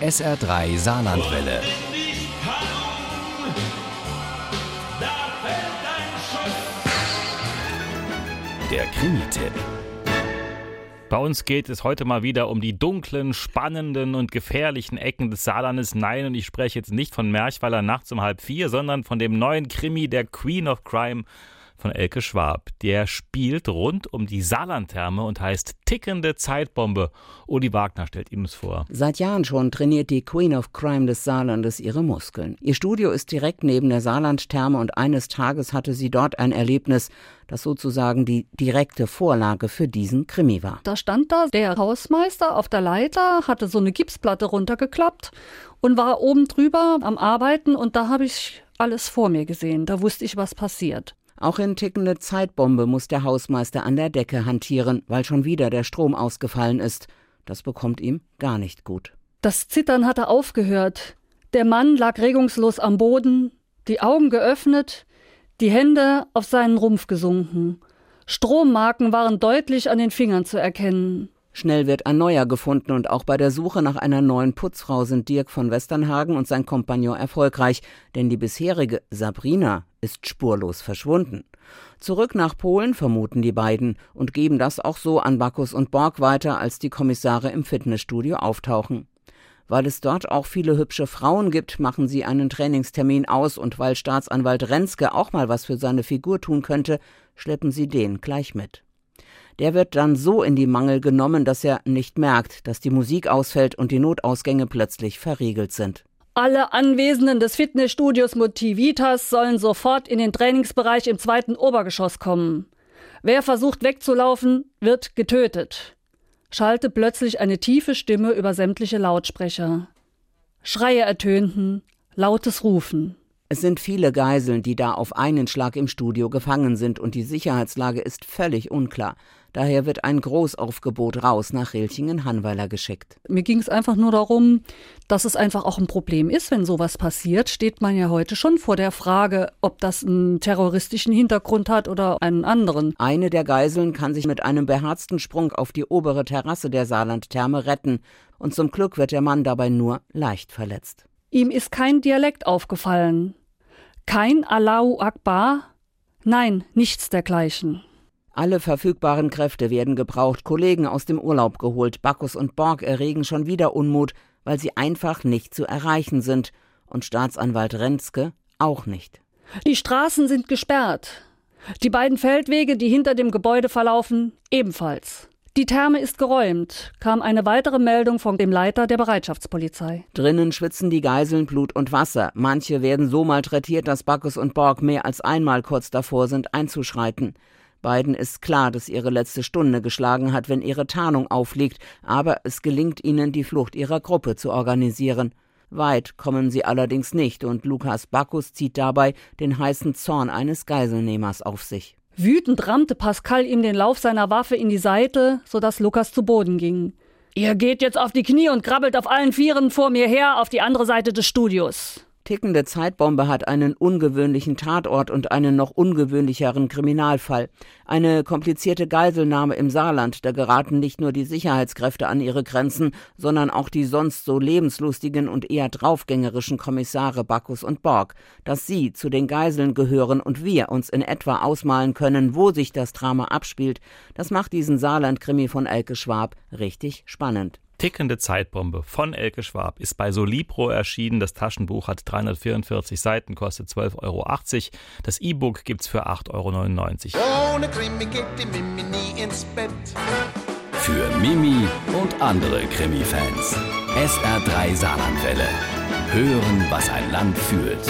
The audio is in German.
SR3 Saarlandwelle. Der Krimi-Tipp. Bei uns geht es heute mal wieder um die dunklen, spannenden und gefährlichen Ecken des Saarlandes. Nein, und ich spreche jetzt nicht von Merchweiler nachts um halb vier, sondern von dem neuen Krimi der Queen of Crime von Elke Schwab. Der spielt rund um die Saarlandtherme und heißt Tickende Zeitbombe. Uli Wagner stellt ihm es vor. Seit Jahren schon trainiert die Queen of Crime des Saarlandes ihre Muskeln. Ihr Studio ist direkt neben der Saarlandtherme und eines Tages hatte sie dort ein Erlebnis, das sozusagen die direkte Vorlage für diesen Krimi war. Da stand da der Hausmeister auf der Leiter, hatte so eine Gipsplatte runtergeklappt und war oben drüber am Arbeiten und da habe ich alles vor mir gesehen. Da wusste ich, was passiert. Auch in tickende Zeitbombe muss der Hausmeister an der Decke hantieren, weil schon wieder der Strom ausgefallen ist. Das bekommt ihm gar nicht gut. Das Zittern hatte aufgehört. Der Mann lag regungslos am Boden, die Augen geöffnet, die Hände auf seinen Rumpf gesunken. Strommarken waren deutlich an den Fingern zu erkennen. Schnell wird ein neuer gefunden und auch bei der Suche nach einer neuen Putzfrau sind Dirk von Westernhagen und sein Kompagnon erfolgreich, denn die bisherige Sabrina ist spurlos verschwunden. Zurück nach Polen vermuten die beiden und geben das auch so an Bacchus und Borg weiter, als die Kommissare im Fitnessstudio auftauchen. Weil es dort auch viele hübsche Frauen gibt, machen sie einen Trainingstermin aus und weil Staatsanwalt Renske auch mal was für seine Figur tun könnte, schleppen sie den gleich mit. Der wird dann so in die Mangel genommen, dass er nicht merkt, dass die Musik ausfällt und die Notausgänge plötzlich verriegelt sind. Alle Anwesenden des Fitnessstudios Motivitas sollen sofort in den Trainingsbereich im zweiten Obergeschoss kommen. Wer versucht wegzulaufen, wird getötet. Schallte plötzlich eine tiefe Stimme über sämtliche Lautsprecher. Schreie ertönten, lautes Rufen. Es sind viele Geiseln, die da auf einen Schlag im Studio gefangen sind und die Sicherheitslage ist völlig unklar. Daher wird ein Großaufgebot raus nach Rilchingen-Hannweiler geschickt. Mir ging es einfach nur darum, dass es einfach auch ein Problem ist, wenn sowas passiert, steht man ja heute schon vor der Frage, ob das einen terroristischen Hintergrund hat oder einen anderen. Eine der Geiseln kann sich mit einem beherzten Sprung auf die obere Terrasse der Saarlandtherme retten und zum Glück wird der Mann dabei nur leicht verletzt. Ihm ist kein Dialekt aufgefallen. Kein Allahu Akbar? Nein, nichts dergleichen. Alle verfügbaren Kräfte werden gebraucht, Kollegen aus dem Urlaub geholt. Bacchus und Borg erregen schon wieder Unmut, weil sie einfach nicht zu erreichen sind. Und Staatsanwalt Renzke auch nicht. Die Straßen sind gesperrt. Die beiden Feldwege, die hinter dem Gebäude verlaufen, ebenfalls. Die Therme ist geräumt, kam eine weitere Meldung von dem Leiter der Bereitschaftspolizei. Drinnen schwitzen die Geiseln Blut und Wasser. Manche werden so malträtiert, dass Bacchus und Borg mehr als einmal kurz davor sind, einzuschreiten. Beiden ist klar, dass ihre letzte Stunde geschlagen hat, wenn ihre Tarnung aufliegt, aber es gelingt ihnen, die Flucht ihrer Gruppe zu organisieren. Weit kommen sie allerdings nicht, und Lukas Bacchus zieht dabei den heißen Zorn eines Geiselnehmers auf sich. Wütend rammte Pascal ihm den Lauf seiner Waffe in die Seite, sodass Lukas zu Boden ging. Ihr geht jetzt auf die Knie und krabbelt auf allen Vieren vor mir her auf die andere Seite des Studios tickende Zeitbombe hat einen ungewöhnlichen Tatort und einen noch ungewöhnlicheren Kriminalfall. Eine komplizierte Geiselnahme im Saarland, da geraten nicht nur die Sicherheitskräfte an ihre Grenzen, sondern auch die sonst so lebenslustigen und eher draufgängerischen Kommissare Bacchus und Borg. Dass sie zu den Geiseln gehören und wir uns in etwa ausmalen können, wo sich das Drama abspielt, das macht diesen Saarland-Krimi von Elke Schwab richtig spannend. Tickende Zeitbombe von Elke Schwab ist bei Solibro erschienen. Das Taschenbuch hat 344 Seiten, kostet 12,80 Euro. Das E-Book gibt's für 8,99 Euro. Ohne Krimi geht die Mimi nie ins Bett. Für Mimi und andere Krimi-Fans. SR3 Saarlandwelle. Hören, was ein Land fühlt.